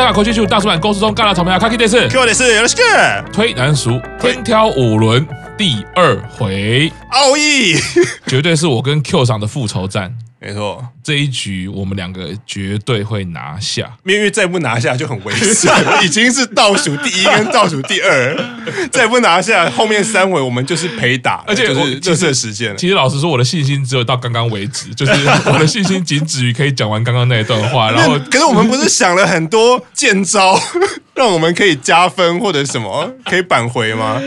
我就上口气去大叔版公司中干了草莓啊，卡基德斯，给我的是有的是推难熟，天挑五轮第二回，奥义，绝对是我跟 Q 上的复仇战。没错，这一局我们两个绝对会拿下。因为再不拿下就很危险，已经是倒数第一跟倒数第二，再不拿下，后面三回我们就是陪打，而且就是这是时间。其实老实说，我的信心只有到刚刚为止，就是 我的信心仅止于可以讲完刚刚那一段话。然后，可是我们不是想了很多剑招，让我们可以加分或者什么可以扳回吗？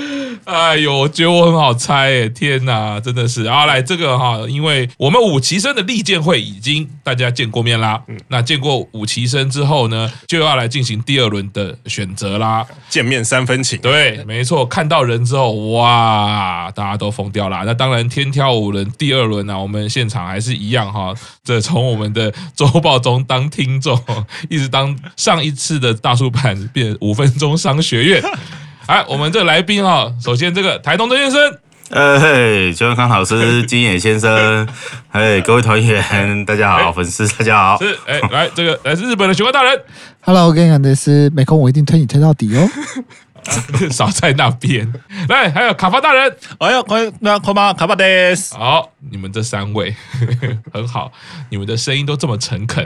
哎呦，我觉得我很好猜诶，天哪，真的是啊！来这个哈，因为我们五旗生的利剑会已经大家见过面啦，嗯，那见过五旗生之后呢，就要来进行第二轮的选择啦。见面三分情，对，没错，看到人之后，哇，大家都疯掉啦。那当然，天挑五人第二轮呢，我们现场还是一样哈，这从我们的周报中当听众，一直当上一次的大叔版变五分钟商学院。哎，我们这个来宾哈，首先这个台东曾先生，呃嘿，邱永康老师、金野先生，嘿，各位团员，大家好，粉丝大家好，是哎，来这个来自日本的雪怪大人，Hello，我跟你讲的是，没空我一定推你推到底哦，少在那边，来，还有卡巴大人，哎呦，快那快吧，卡巴德斯，好，你们这三位 很好，你们的声音都这么诚恳，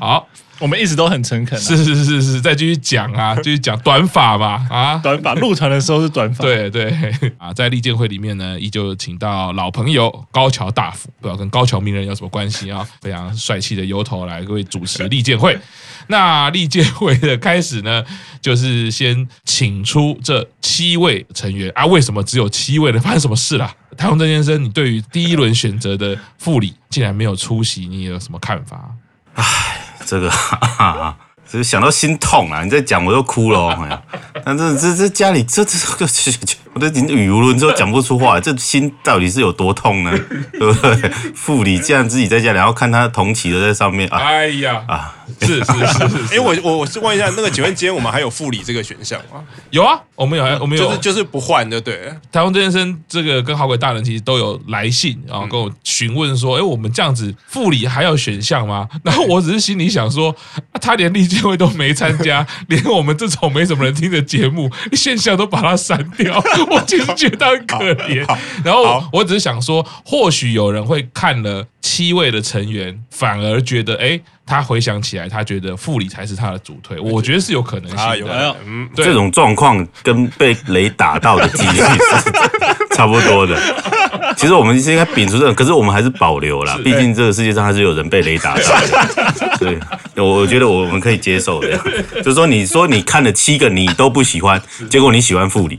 好。我们一直都很诚恳，是是是是，再继续讲啊，继续讲短发吧啊，短发入团的时候是短发，对对。啊，在利剑会里面呢，依旧请到老朋友高桥大辅，不知道跟高桥名人有什么关系啊？非常帅气的由头来各位主持利剑会。那历届会的开始呢，就是先请出这七位成员啊，为什么只有七位呢？发生什么事了？台东曾先生，你对于第一轮选择的副理竟然没有出席，你有什么看法？唉。这个哈哈，这个想到心痛啊！你在讲我都哭了，哎呀！但这这这家里这这个，我都语无伦次，讲不出话，这心到底是有多痛呢？对不对？副理竟然自己在家里，然后看他同期的在上面啊！哎呀啊！是是是是，哎，我我我是问一下，那个请问今天我们还有副理这个选项吗？有啊，我们有，我们有，就是就是不换的，对。台东曾先生这个跟好鬼大人其实都有来信，然后跟我询问说，哎，我们这样子副理还有选项吗？然后我只是心里想说，他连利剑会都没参加，连我们这种没什么人听的节目现象都把他删掉，我其实觉得很可怜。然后我只是想说，或许有人会看了七位的成员，反而觉得，哎。他回想起来，他觉得副理才是他的主推，我觉得是有可能性的。啊，有没有？嗯，这种状况跟被雷打到的几率是 差不多的。其实我们应该摒除这种，可是我们还是保留啦。毕竟这个世界上还是有人被雷打到的。对，我觉得我们可以接受的。就是说，你说你看了七个，你都不喜欢，结果你喜欢副理，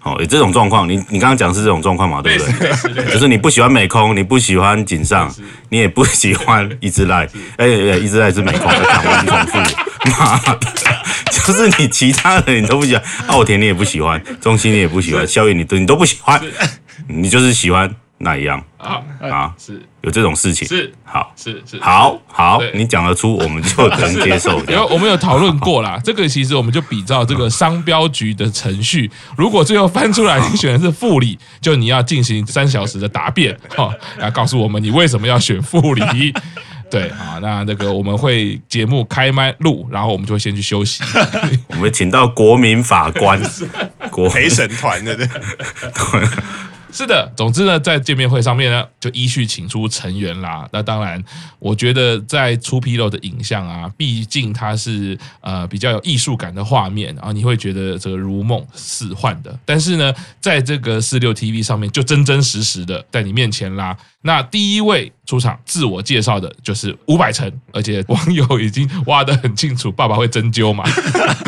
好，有这种状况。你你刚刚讲是这种状况嘛？对不对？就是你不喜欢美空，你不喜欢井上，你也不喜欢一直赖，哎哎，一直赖是美空，我讲完重复，妈的，就是你其他的你都不喜欢，奥田你也不喜欢，中西你也不喜欢，宵夜你都你都不喜欢。你就是喜欢那一样？啊啊，是。有这种事情。是。好。是是好好，你讲得出我们就能接受。因为我们有讨论过啦，这个其实我们就比照这个商标局的程序，如果最后翻出来你选的是副理，就你要进行三小时的答辩，哈，来告诉我们你为什么要选副理。对啊，那那个我们会节目开麦录，然后我们就会先去休息。我们请到国民法官，国陪审团的对。是的，总之呢，在见面会上面呢，就依序请出成员啦。那当然，我觉得在出披露的影像啊，毕竟它是呃比较有艺术感的画面啊，你会觉得这个如梦似幻的。但是呢，在这个四六 TV 上面，就真真实实的在你面前啦。那第一位出场自我介绍的就是伍佰成，而且网友已经挖得很清楚，爸爸会针灸嘛？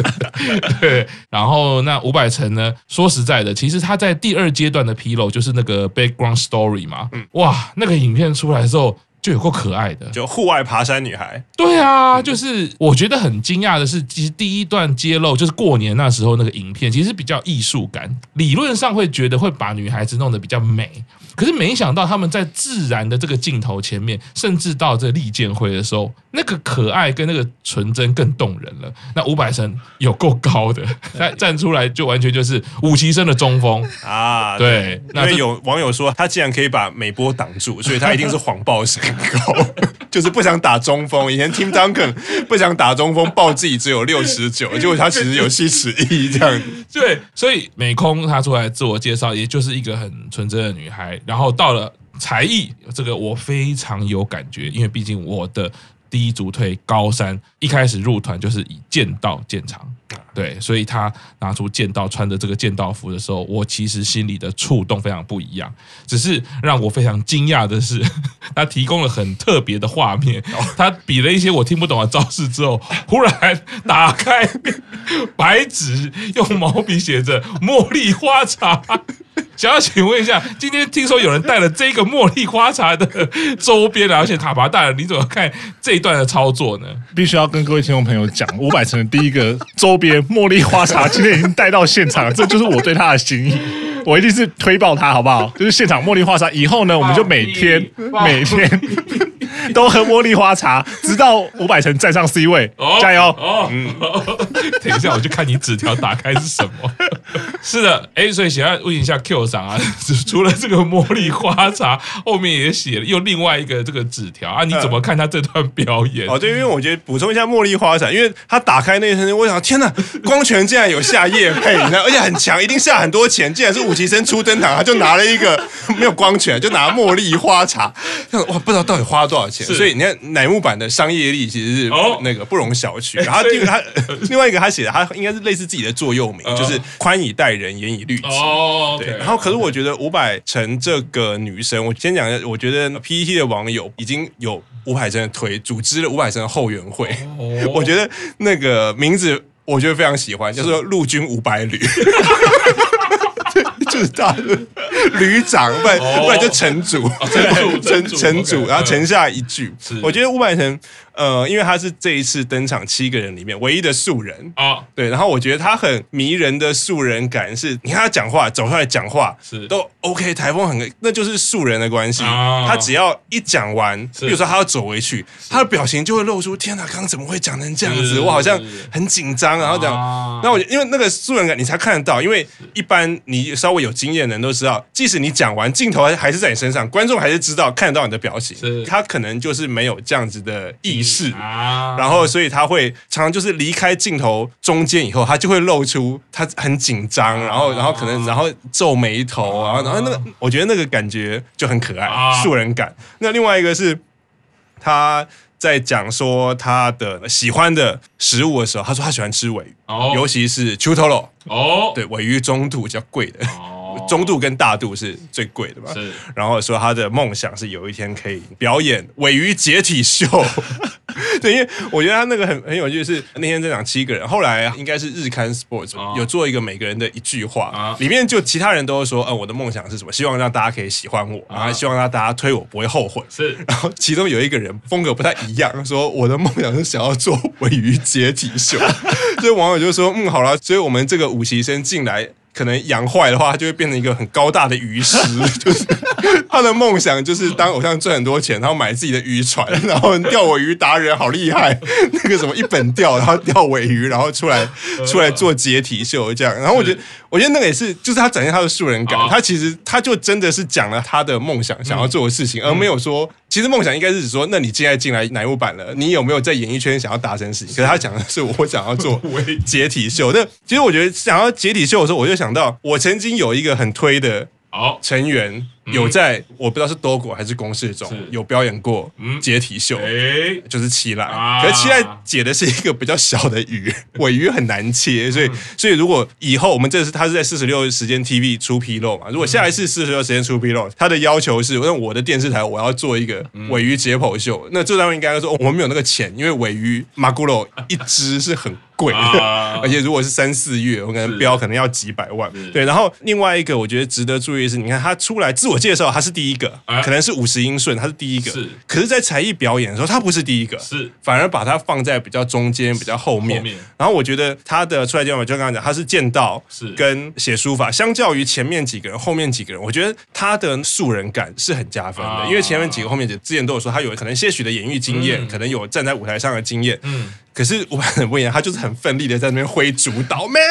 对。然后那伍佰成呢，说实在的，其实他在第二阶段的披露，就是那个 background story 嘛，哇，那个影片出来之后。就有够可爱的，就户外爬山女孩。对啊，就是我觉得很惊讶的是，其实第一段揭露就是过年那时候那个影片，其实比较艺术感。理论上会觉得会把女孩子弄得比较美，可是没想到他们在自然的这个镜头前面，甚至到这利剑会的时候，那个可爱跟那个纯真更动人了。那伍佰成有够高的，站 站出来就完全就是五期生的中锋啊！对，那有网友说他既然可以把美波挡住，所以他一定是谎报生。高，就是不想打中锋。以前 Tim Duncan 不想打中锋，报自己只有六十九，结果他其实有七尺一这样。对，所以美空她出来自我介绍，也就是一个很纯真的女孩。然后到了才艺这个，我非常有感觉，因为毕竟我的第一组推高三，一开始入团就是以剑道见长。对，所以他拿出剑道，穿着这个剑道服的时候，我其实心里的触动非常不一样。只是让我非常惊讶的是，他提供了很特别的画面。他比了一些我听不懂的招式之后，忽然打开白纸，用毛笔写着“茉莉花茶”。想要请问一下，今天听说有人带了这个茉莉花茶的周边，而且卡巴大人，你怎么看这一段的操作呢？必须要跟各位听众朋友讲，五百层的第一个周边茉莉花茶今天已经带到现场了，这就是我对他的心意。我一定是推爆他，好不好？就是现场茉莉花茶，以后呢，我们就每天 每天都喝茉莉花茶，直到五百层站上 C 位，加油！哦，嗯，等一下，我就看你纸条打开是什么。是的，哎，所以想要问一下 Q 桑啊，除了这个茉莉花茶，后面也写了又另外一个这个纸条啊，你怎么看他这段表演？哦，对，因为我觉得补充一下茉莉花茶，因为他打开那一瞬间，我想，天哪，光泉竟然有下夜配，而且很强，一定下很多钱，竟然是武吉生出登场，他就拿了一个没有光泉，就拿茉莉花茶，哇，不知道到底花了多少钱。所以你看乃木坂的商业力其实是那个不容小觑。然后第二个他另外一个他写的，他应该是类似自己的座右铭，就是宽以待人，严以律己。哦，对。然后可是我觉得伍佰成这个女生，我先讲一下，我觉得 PPT 的网友已经有伍佰成的推，组织了伍佰成的后援会。我觉得那个名字我觉得非常喜欢，叫做陆军伍佰旅。就是他的 旅长，不然不然就城主，城城主，然后城下一句。我觉得伍佰成。呃，因为他是这一次登场七个人里面唯一的素人。啊，对，然后我觉得他很迷人的素人感是，你看他讲话走出来讲话是。都 OK，台风很，那就是素人的关系。他只要一讲完，比如说他要走回去，他的表情就会露出，天哪，刚刚怎么会讲成这样子？我好像很紧张，然后讲，那我因为那个素人感你才看得到，因为一般你稍微有经验的人都知道，即使你讲完，镜头还还是在你身上，观众还是知道看得到你的表情，他可能就是没有这样子的意识。是啊，然后所以他会常常就是离开镜头中间以后，他就会露出他很紧张，然后然后可能然后皱眉头，然后然后那个我觉得那个感觉就很可爱，素人感。那另外一个是他在讲说他的喜欢的食物的时候，他说他喜欢吃尾鱼，尤其是秋头肉哦，对，尾鱼中度比较贵的。中度跟大度是最贵的嘛？是。然后说他的梦想是有一天可以表演尾鱼解体秀。对，因为我觉得他那个很很有趣，是那天在场七个人，后来应该是日刊 Sports 有做一个每个人的一句话，里面就其他人都说，嗯，我的梦想是什么？希望让大家可以喜欢我，然后希望让大家推我不会后悔。是。然后其中有一个人风格不太一样，说我的梦想是想要做尾鱼解体秀。所以网友就说，嗯，好了，所以我们这个五期生进来。可能养坏的话，他就会变成一个很高大的鱼师。就是他的梦想就是当偶像赚很多钱，然后买自己的渔船，然后钓尾鱼达人好厉害。那个什么一本钓，然后钓尾鱼，然后出来出来做解体秀这样。然后我觉得，我觉得那个也是，就是他展现他的素人感。他其实他就真的是讲了他的梦想想要做的事情，而没有说。其实梦想应该是指说，那你现在进来乃木坂了，你有没有在演艺圈想要达成事情？可是他讲的是我想要做 解体秀。那其实我觉得想要解体秀的时候，我就想到我曾经有一个很推的成员。有在，我不知道是多国还是公式中有表演过解体秀，就是七濑。可是七濑解的是一个比较小的鱼，尾鱼很难切，所以所以如果以后我们这是他是在四十六时间 TV 出纰漏嘛，如果下一次四十六时间出纰漏，他的要求是，那我的电视台我要做一个尾鱼解剖秀，那这单位应该说我们没有那个钱，因为尾鱼马古罗一只是很贵的，而且如果是三四月，我可能标可能要几百万。对，然后另外一个我觉得值得注意的是，你看他出来自我。介绍他是第一个，可能是五十英顺，他是第一个。是，可是，在才艺表演的时候，他不是第一个，是，反而把他放在比较中间、比较后面。然后我觉得他的出来电话就刚刚讲，他是剑道，是跟写书法，相较于前面几个人、后面几个人，我觉得他的素人感是很加分的。因为前面几个、后面几个之前都有说他有可能些许的演艺经验，可能有站在舞台上的经验。嗯，可是我很不一样，他就是很奋力的在那边挥主导，man。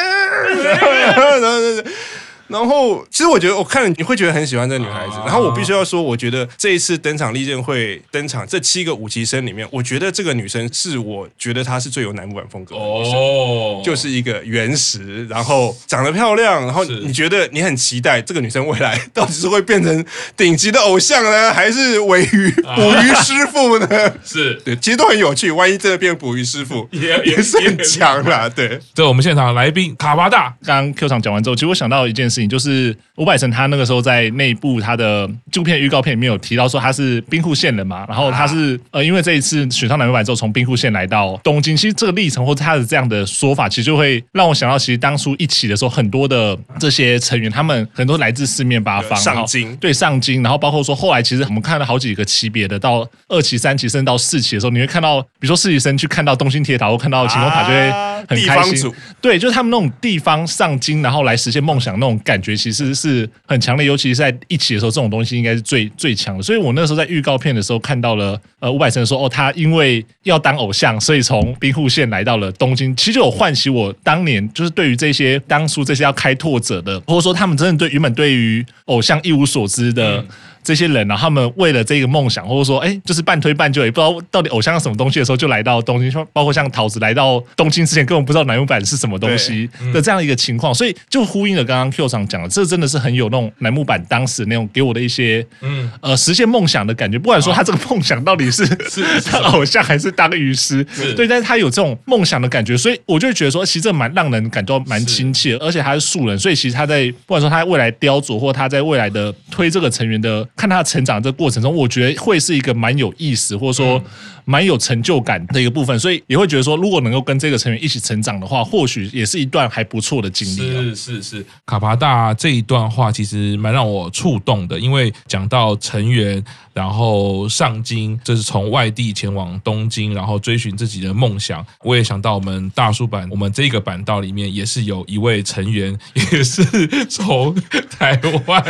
然后，其实我觉得我看了你会觉得很喜欢这个女孩子。然后我必须要说，我觉得这一次登场利剑会登场这七个五级生里面，我觉得这个女生是我觉得她是最有乃木坂风格的女生，哦，就是一个原石，然后长得漂亮，然后你觉得你很期待这个女生未来到底是会变成顶级的偶像呢，还是尾鱼捕鱼师傅呢？是对，其实都很有趣。万一真的变捕鱼师傅，也也是很强啦。对，这我们现场来宾卡巴大，刚刚 Q 场讲完之后，其实我想到一件事情，就是伍佰城他那个时候在内部他的纪录片预告片里面有提到说他是兵库县人嘛，然后他是呃因为这一次选上乃木坂之后从兵库县来到东京，其实这个历程或者他的这样的说法，其实就会让我想到，其实当初一起的时候，很多的这些成员他们很多来自四面八方，上京对上京，然后包括说后来其实我们看了好几个级别的，到二期、三期，甚至到四期的时候，你会看到，比如说实习生去看到东京铁塔或看到晴空塔，就会很开心。对，就是他们那种地方上京，然后来实现梦想那种感觉，其实是很强烈。尤其是在一起的时候，这种东西应该是最最强的。所以我那时候在预告片的时候看到了，呃，伍佰成说，哦，他因为要当偶像，所以从兵库县来到了东京。其实就有唤起我当年就是对于这些当初这些要开拓者的，或者说他们真的对原本对于偶像一无所知的。这些人呢、啊，他们为了这个梦想，或者说，哎，就是半推半就，也不知道到底偶像是什么东西的时候，就来到东京。包括像桃子来到东京之前，根本不知道乃木板是什么东西的这样一个情况，所以就呼应了刚刚 Q 上讲的，这真的是很有那种楠木板当时那种给我的一些，嗯，呃，实现梦想的感觉。不管说他这个梦想到底是 是当偶像还是当鱼师，对，但是他有这种梦想的感觉，所以我就觉得说，其实这蛮让人感到蛮亲切，而且他是素人，所以其实他在不管说他未来雕琢，或他在未来的推这个成员的。看他成长这个过程中，我觉得会是一个蛮有意思，或者说蛮有成就感的一个部分，所以也会觉得说，如果能够跟这个成员一起成长的话，或许也是一段还不错的经历。是是是，卡巴大这一段话其实蛮让我触动的，因为讲到成员，然后上京，这是从外地前往东京，然后追寻自己的梦想。我也想到我们大叔版，我们这个版道里面也是有一位成员，也是从台湾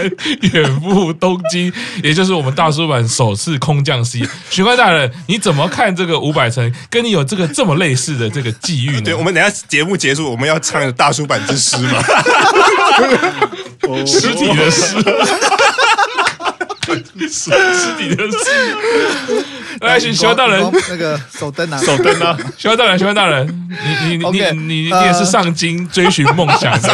远赴东京。也就是我们大叔版首次空降 C，玄关大人，你怎么看这个五百层跟你有这个这么类似的这个际遇呢？对，我们等下节目结束，我们要唱大叔版之诗嘛？实体的诗，实体的诗。来，玄关大人，那个手灯啊，手灯啊，玄关大人，玄关大人，你你你你你你也是上京追寻梦想的。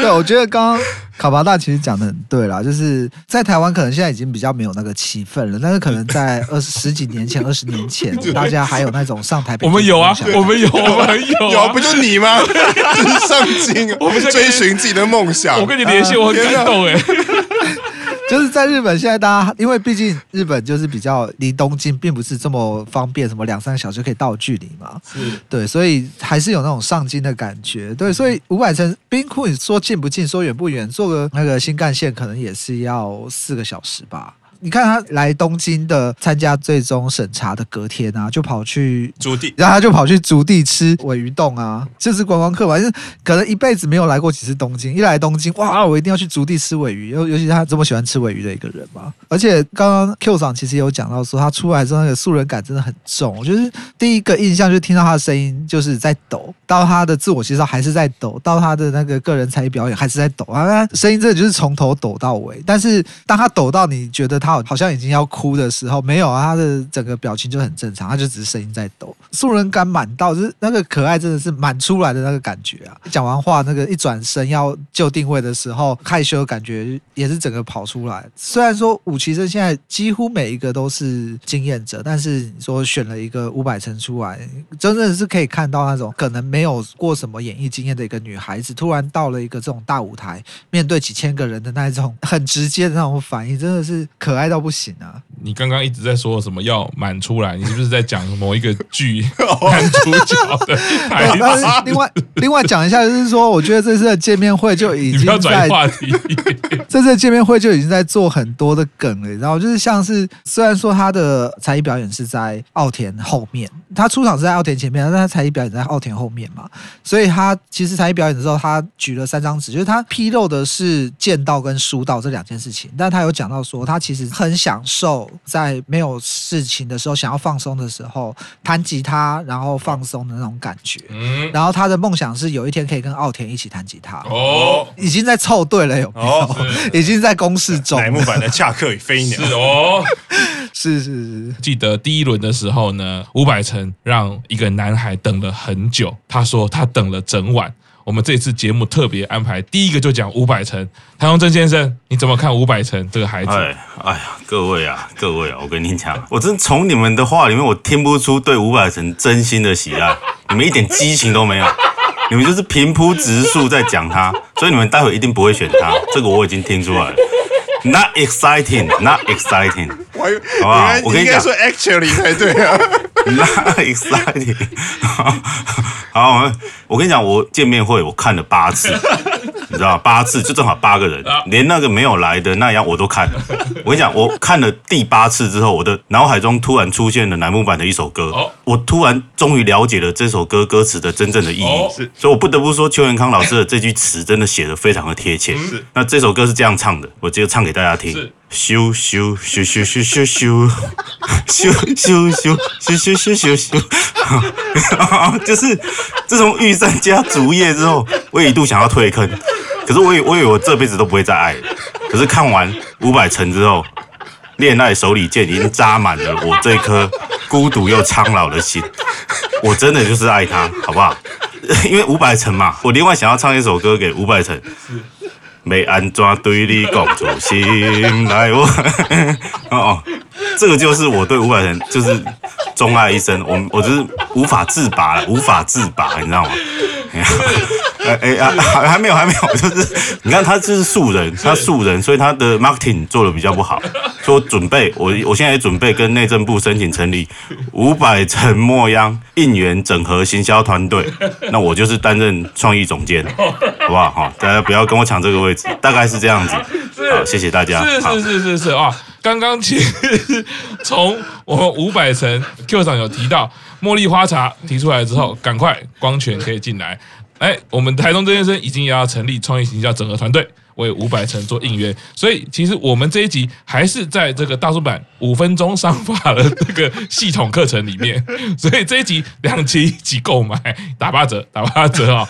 对，我觉得刚刚卡巴大其实讲的很对啦，就是在台湾可能现在已经比较没有那个气氛了，但是可能在二十十几年前、二十年前，大家还有那种上台北。我们有啊，我们有，我们有、啊，有不就你吗？就是上进，我们追寻自己的梦想。我跟你联系，我很感动哎。就是在日本，现在大家因为毕竟日本就是比较离东京并不是这么方便，什么两三个小时就可以到距离嘛，是对，所以还是有那种上京的感觉。对，所以五百层冰库，你说近不近，说远不远，坐个那个新干线可能也是要四个小时吧。你看他来东京的参加最终审查的隔天啊，就跑去足地，然后他就跑去足地吃尾鱼冻啊，这是观光客吧，就是可能一辈子没有来过几次东京，一来东京哇，我一定要去足地吃尾鱼，尤尤其是他这么喜欢吃尾鱼的一个人嘛。而且刚刚 Q 桑其实有讲到说，他出来之后那个素人感真的很重，我就是第一个印象就是听到他的声音就是在抖，到他的自我介绍还是在抖，到他的那个个人才艺表演还是在抖啊，声音真的就是从头抖到尾。但是当他抖到你觉得他。好像已经要哭的时候，没有啊，他的整个表情就很正常，他就只是声音在抖，素人感满到，就是那个可爱真的是满出来的那个感觉啊！讲完话，那个一转身要就定位的时候，害羞的感觉也是整个跑出来。虽然说五期生现在几乎每一个都是经验者，但是你说选了一个五百层出来，真的是可以看到那种可能没有过什么演艺经验的一个女孩子，突然到了一个这种大舞台，面对几千个人的那种很直接的那种反应，真的是可爱爱到不行啊！你刚刚一直在说什么要满出来？你是不是在讲某一个剧 男主角的台词？另外，另外讲一下，就是说，我觉得这次的见面会就已经在话题。这次的见面会就已经在做很多的梗了，然后就是像是虽然说他的才艺表演是在奥田后面，他出场是在奥田前面，但他才艺表演在奥田后面嘛，所以他其实才艺表演的时候，他举了三张纸，就是他披露的是剑道跟书道这两件事情，但他有讲到说他。其实很享受在没有事情的时候，想要放松的时候，弹吉他然后放松的那种感觉。嗯，然后他的梦想是有一天可以跟奥田一起弹吉他。哦，已经在凑对了，有没有？哦，已经在公示中。乃木坂的恰克与飞鸟。是哦，是是是。记得第一轮的时候呢，伍佰成让一个男孩等了很久，他说他等了整晚。我们这次节目特别安排，第一个就讲伍佰成，谭荣真先生，你怎么看伍佰成这个孩子？哎，哎呀，各位啊，各位啊，我跟你讲，我真从你们的话里面，我听不出对伍佰成真心的喜爱，你们一点激情都没有，你们就是平铺直述在讲他，所以你们待会一定不会选他，这个我已经听出来了。Not exciting, not exciting，好不好？我跟你讲，说 actually 才对啊。Not exciting，好，我跟你讲，我见面会我看了八次，你知道八次就正好八个人，连那个没有来的那样我都看了。我跟你讲，我看了第八次之后，我的脑海中突然出现了楠木版的一首歌，我突然终于了解了这首歌歌词的真正的意义。是，所以我不得不说，邱元康老师的这句词真的写的非常的贴切。是，那这首歌是这样唱的，我直接唱给大家听。咻咻咻咻咻咻咻，咻咻咻咻咻咻咻咻，就是自从御三家竹叶之后，我也一度想要退坑，可是我以我以为我这辈子都不会再爱了，可是看完五百层之后，恋爱手里剑已经扎满了我这颗孤独又苍老的心，我真的就是爱他，好不好？因为五百层嘛，我另外想要唱一首歌给伍佰成。没安装对你讲出心？来，我。哦，这个就是我对伍佰人就是钟爱一生，我我就是无法自拔，无法自拔，你知道吗？哎哎啊，还还没有还没有，就是你看他这是素人，他素人，所以他的 marketing 做的比较不好。说准备，我我现在也准备跟内政部申请成立五百层末央应援整合行销团队，那我就是担任创意总监，好不好？哈，大家不要跟我抢这个位置，大概是这样子。好，谢谢大家。是是是是是啊，刚刚其实从我们五百层 Q 上有提到茉莉花茶提出来之后，赶快光泉可以进来。哎，我们台东周先生已经也要成立创意形象整合团队，为五百层做应援，所以其实我们这一集还是在这个大叔版五分钟商法的这个系统课程里面，所以这一集两期一起购买打八折，打八折啊、哦！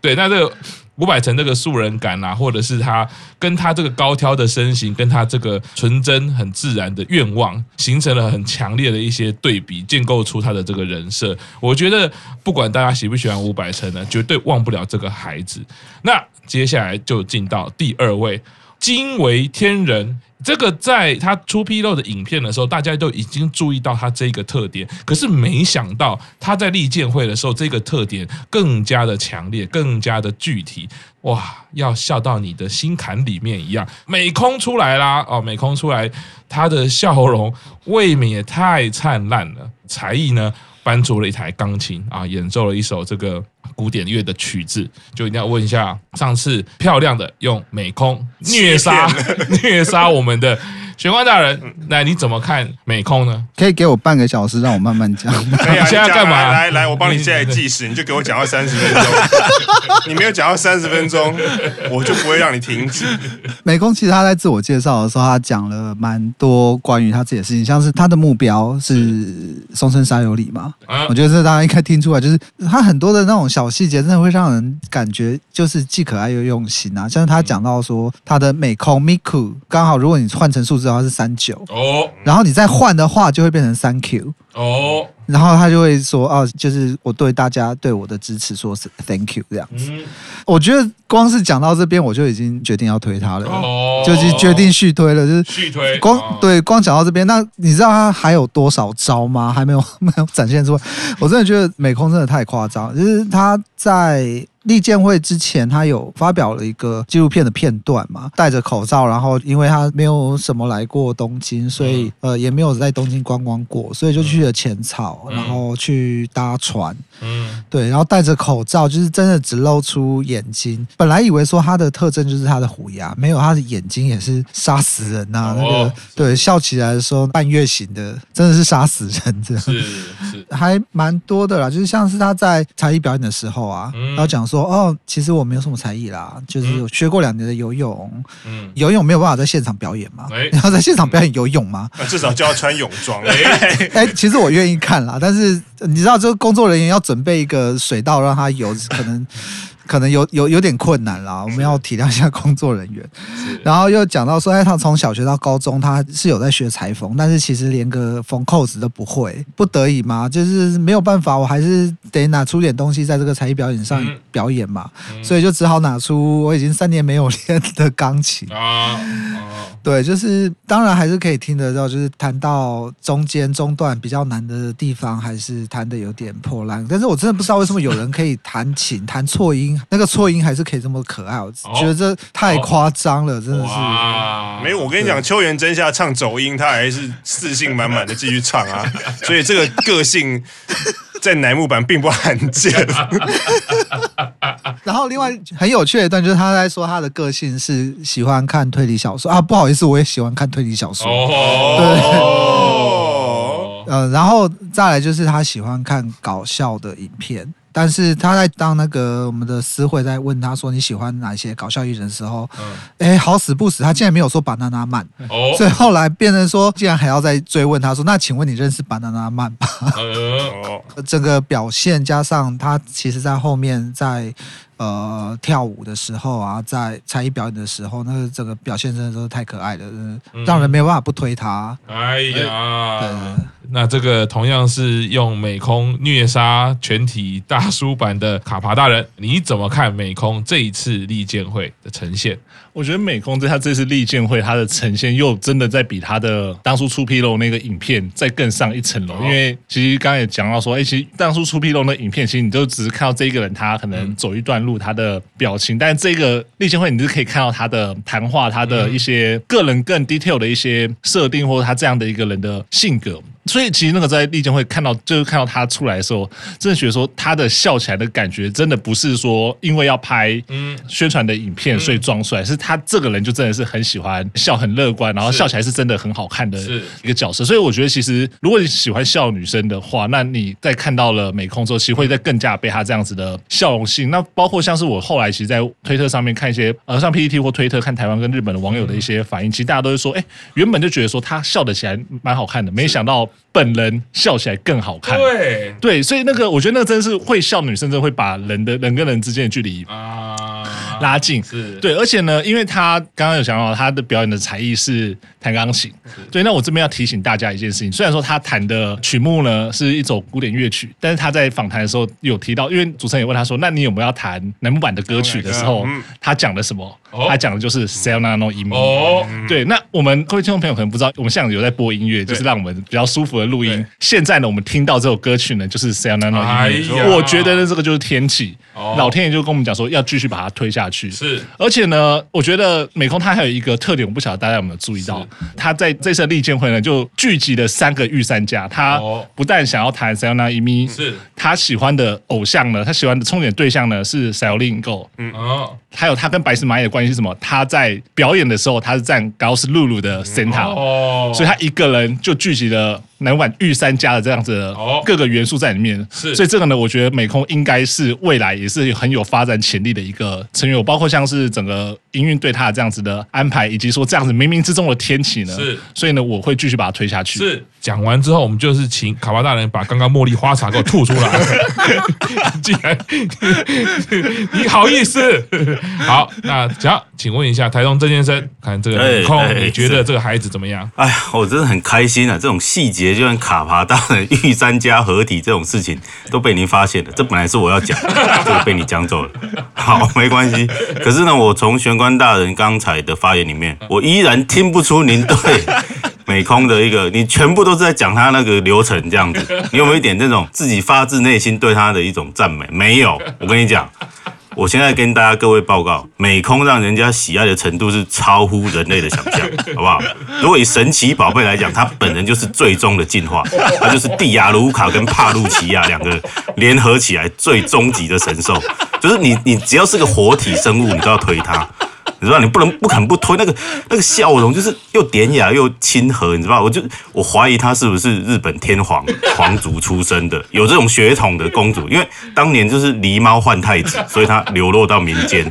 对，那这个。伍佰成这个素人感啊，或者是他跟他这个高挑的身形，跟他这个纯真很自然的愿望，形成了很强烈的一些对比，建构出他的这个人设。我觉得不管大家喜不喜欢伍佰成呢，绝对忘不了这个孩子。那接下来就进到第二位，惊为天人。这个在他出披露的影片的时候，大家都已经注意到他这个特点，可是没想到他在立见会的时候，这个特点更加的强烈，更加的具体，哇，要笑到你的心坎里面一样。美空出来啦，哦，美空出来，他的笑容未免也太灿烂了，才艺呢？搬出了一台钢琴啊，演奏了一首这个古典乐的曲子，就一定要问一下，上次漂亮的用美空虐杀 虐杀我们的。玄关大人，那你怎么看美空呢？可以给我半个小时，让我慢慢讲。可以啊，你现在干嘛？来来，我帮你现在计时，你就给我讲到三十分钟。你没有讲到三十分钟，我就不会让你停止。美空其实他在自我介绍的时候，他讲了蛮多关于他自己的事情，像是他的目标是松山沙有里嘛。我觉得这大家应该听出来，就是他很多的那种小细节，真的会让人感觉就是既可爱又用心啊。像是他讲到说，他的美空 Miku 刚好，如果你换成数字。然后是三九哦，然后你再换的话就会变成三 Q 哦，然后他就会说哦，就是我对大家对我的支持说是 Thank you 这样子。我觉得光是讲到这边，我就已经决定要推他了，就是决定续推了，就是续推。光对光讲到这边，那你知道他还有多少招吗？还没有没有展现出来。我真的觉得美空真的太夸张，就是他在。立见会之前，他有发表了一个纪录片的片段嘛，戴着口罩，然后因为他没有什么来过东京，所以呃也没有在东京观光过，所以就去了浅草，然后去搭船，嗯，对，然后戴着口罩，就是真的只露出眼睛。本来以为说他的特征就是他的虎牙，没有，他的眼睛也是杀死人呐、啊，那个对，笑起来的时候半月形的，真的是杀死人。这样，是是，还蛮多的啦，就是像是他在才艺表演的时候啊，然后讲说。说，哦，其实我没有什么才艺啦，就是有学过两年的游泳，嗯，游泳没有办法在现场表演嘛，欸、你要在现场表演游泳吗？那至少就要穿泳装。哎、欸，其实我愿意看啦，但是你知道，这个工作人员要准备一个水道让他游，可能。可能有有有点困难啦，我们要体谅一下工作人员。然后又讲到说，哎，他从小学到高中，他是有在学裁缝，但是其实连个缝扣子都不会，不得已嘛，就是没有办法，我还是得拿出点东西在这个才艺表演上表演嘛，嗯、所以就只好拿出我已经三年没有练的钢琴啊。对，就是当然还是可以听得到，就是弹到中间中段比较难的地方，还是弹的有点破烂。但是我真的不知道为什么有人可以弹琴弹错音，那个错音还是可以这么可爱，我觉得这太夸张了，真的是。没有，我跟你讲，秋元真夏唱走音，他还是自信满满的继续唱啊，所以这个个性。在乃木坂并不罕见。然后另外很有趣的一段就是他在说他的个性是喜欢看推理小说啊，不好意思，我也喜欢看推理小说。对，呃，然后再来就是他喜欢看搞笑的影片。但是他在当那个我们的私会在问他说，你喜欢哪些搞笑艺人的时候，哎、嗯，好死不死，他竟然没有说 Banana Man，哦，所以后来变成说，竟然还要再追问他说，那请问你认识 Banana Man 吧？哦，整个表现加上他其实在后面在。呃，跳舞的时候啊，在才艺表演的时候，那个整个表现真的都是太可爱了，嗯、让人没有办法不推他。哎呀，对，那这个同样是用美空虐杀全体大叔版的卡帕大人，你怎么看美空这一次利剑会的呈现？我觉得美空在他这次利剑会，他的呈现又真的在比他的当初出披露那个影片再更上一层楼。因为其实刚刚也讲到说，哎，其实当初出披露那影片，其实你就只是看到这一个人他可能走一段路，他的表情，但这个利剑会你是可以看到他的谈话，他的一些个人更 detail 的一些设定，或者他这样的一个人的性格。所以其实那个在利剑会看到，就是看到他出来的时候，真的觉得说他的笑起来的感觉，真的不是说因为要拍嗯宣传的影片所以装出来，是他这个人就真的是很喜欢笑，很乐观，然后笑起来是真的很好看的一个角色。所以我觉得其实如果你喜欢笑女生的话，那你在看到了美空之后，其实会再更加被他这样子的笑容吸引。那包括像是我后来其实，在推特上面看一些呃像 PPT 或推特看台湾跟日本的网友的一些反应，其实大家都会说，哎，原本就觉得说他笑得起来蛮好看的，没想到。本人笑起来更好看，对。对，所以那个我觉得那个真的是会笑女生，真的会把人的人跟人之间的距离啊拉近，是对，而且呢，因为他刚刚有讲到他的表演的才艺是弹钢琴，对，那我这边要提醒大家一件事情，虽然说他弹的曲目呢是一首古典乐曲，但是他在访谈的时候有提到，因为主持人也问他说，那你有没有要弹楠木板的歌曲的时候，他讲的什么？他讲的就是 Sayonara no Imi 哦，对，那我们各位听众朋友可能不知道，我们现在有在播音乐，就是让我们比较舒服的录音。现在呢，我们听到这首歌曲呢，就是 Sayonara no Imi，我觉得呢，这个就是天气，老天爷就跟我们讲说要继续把它推下去。是，而且呢，我觉得美空他还有一个特点，我不晓得大家有没有注意到，他在这次利剑会呢，就聚集了三个御三家，他不但想要谈 no Imi，是。他喜欢的偶像呢，他喜欢的重点对象呢是 Selina Go，嗯。哦，还有他跟白石麻衣的关系是什么？他在表演的时候，他是站高斯露露的 center，哦，所以他一个人就聚集了乃木坂御三家的这样子的各个元素在里面，是，所以这个呢，我觉得美空应该是未来也是很有发展潜力的一个成员，包括像是整个营运对他的这样子的安排，以及说这样子冥冥之中的天启呢，是，所以呢，我会继续把它推下去。是，讲完之后，我们就是请卡巴大人把刚刚茉莉花茶给我吐出来，既然你好意思，好，那行，请问一下台东郑先生，看这个美空，你觉得这个孩子怎么样？哎呀，我真的很开心啊，这种细节。就像卡巴大人玉三家合体这种事情都被您发现了，这本来是我要讲，这个被你讲走了。好，没关系。可是呢，我从玄关大人刚才的发言里面，我依然听不出您对美空的一个，你全部都是在讲他那个流程这样子。你有没有一点这种自己发自内心对他的一种赞美？没有。我跟你讲。我现在跟大家各位报告，美空让人家喜爱的程度是超乎人类的想象，好不好？如果以神奇宝贝来讲，它本人就是最终的进化，它就是蒂亚卢卡跟帕路奇亚两个联合起来最终极的神兽，就是你你只要是个活体生物，你都要推它。你知道，你不能不肯不推那个那个笑容，就是又典雅又亲和，你知道？我就我怀疑她是不是日本天皇皇族出身的，有这种血统的公主，因为当年就是狸猫换太子，所以她流落到民间。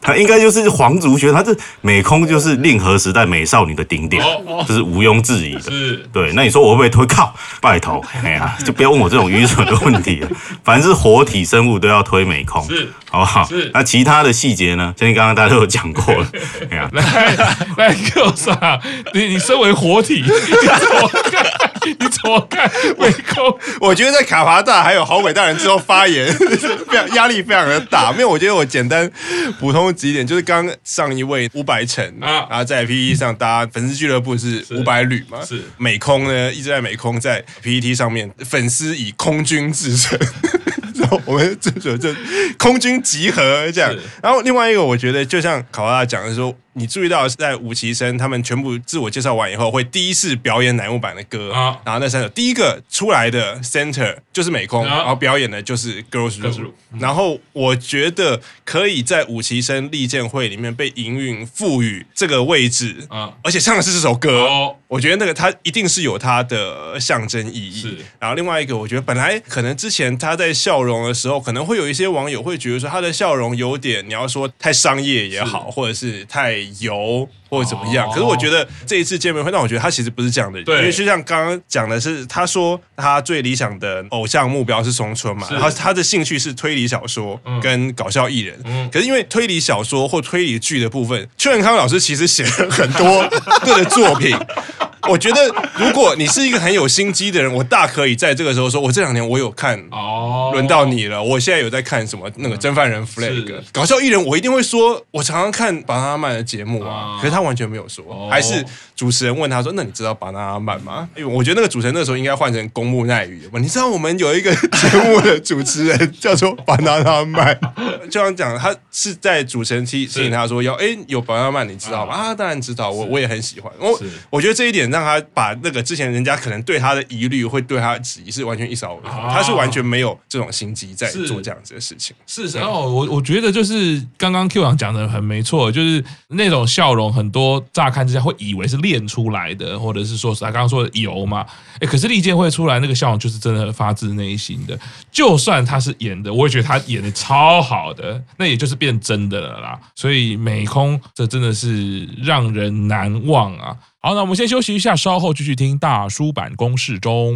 她应该就是皇族学，她这美空就是令和时代美少女的顶点，这是毋庸置疑的。是，对。那你说我会不会推？靠，拜托，哎呀，就不要问我这种愚蠢的问题了。反正是活体生物都要推美空，是，好不好？是。那其他的细节呢？相信刚刚大家都有讲过了。哎呀，来来，Q 上，你你身为活体，你怎么看？你怎么看美空？我觉得在卡华大还有好伟大人之后发言，非常压力非常的大。没有，我觉得我简单普通。几点就是刚上一位五百城啊，然后在 PPT 上，大家粉丝俱乐部是五百旅嘛，是美空呢，一直在美空在 PPT 上面，粉丝以空军自称，然 后我们这就就空军集合这样，然后另外一个我觉得就像考拉讲的说。你注意到是在五期生他们全部自我介绍完以后，会第一次表演乃木坂的歌。啊，然后那三首第一个出来的 center 就是美空，然后表演的就是 Girls Room，然后我觉得可以在五期生利剑会里面被营运赋予这个位置啊，而且唱的是这首歌，我觉得那个他一定是有他的象征意义。然后另外一个，我觉得本来可能之前他在笑容的时候，可能会有一些网友会觉得说他的笑容有点，你要说太商业也好，或者是太。油或者怎么样？可是我觉得这一次见面会让我觉得他其实不是这样的人，因为就像刚刚讲的是，他说他最理想的偶像目标是松村嘛，然后他的兴趣是推理小说跟搞笑艺人。可是因为推理小说或推理剧的部分，邱永康老师其实写了很多 对的作品。我觉得，如果你是一个很有心机的人，我大可以在这个时候说，我这两年我有看，哦，轮到你了。我现在有在看什么那个《真犯人 Flag》搞笑艺人，我一定会说，我常常看巴拿曼的节目啊。可是他完全没有说，还是主持人问他说：“那你知道巴拿曼吗？”因为我觉得那个主持人那时候应该换成公木奈语吧。你知道我们有一个 节目的主持人叫做巴拿曼，就像讲他是在主持人提醒他说要哎有巴拿曼，你知道吗？啊，当然知道，我我也很喜欢。我我觉得这一点。让他把那个之前人家可能对他的疑虑，会对他的质疑是完全一扫而空，他是完全没有这种心机在做这样子的事情。是，然后我我觉得就是刚刚 Q 长讲的很没错，就是那种笑容，很多乍看之下会以为是练出来的，或者是说是他刚刚说的油嘛。哎，可是利剑会出来那个笑容就是真的发自内心的，就算他是演的，我也觉得他演的超好的，那也就是变真的了啦。所以美空这真的是让人难忘啊。好，那我们先休息一下，稍后继续听大叔版公式中。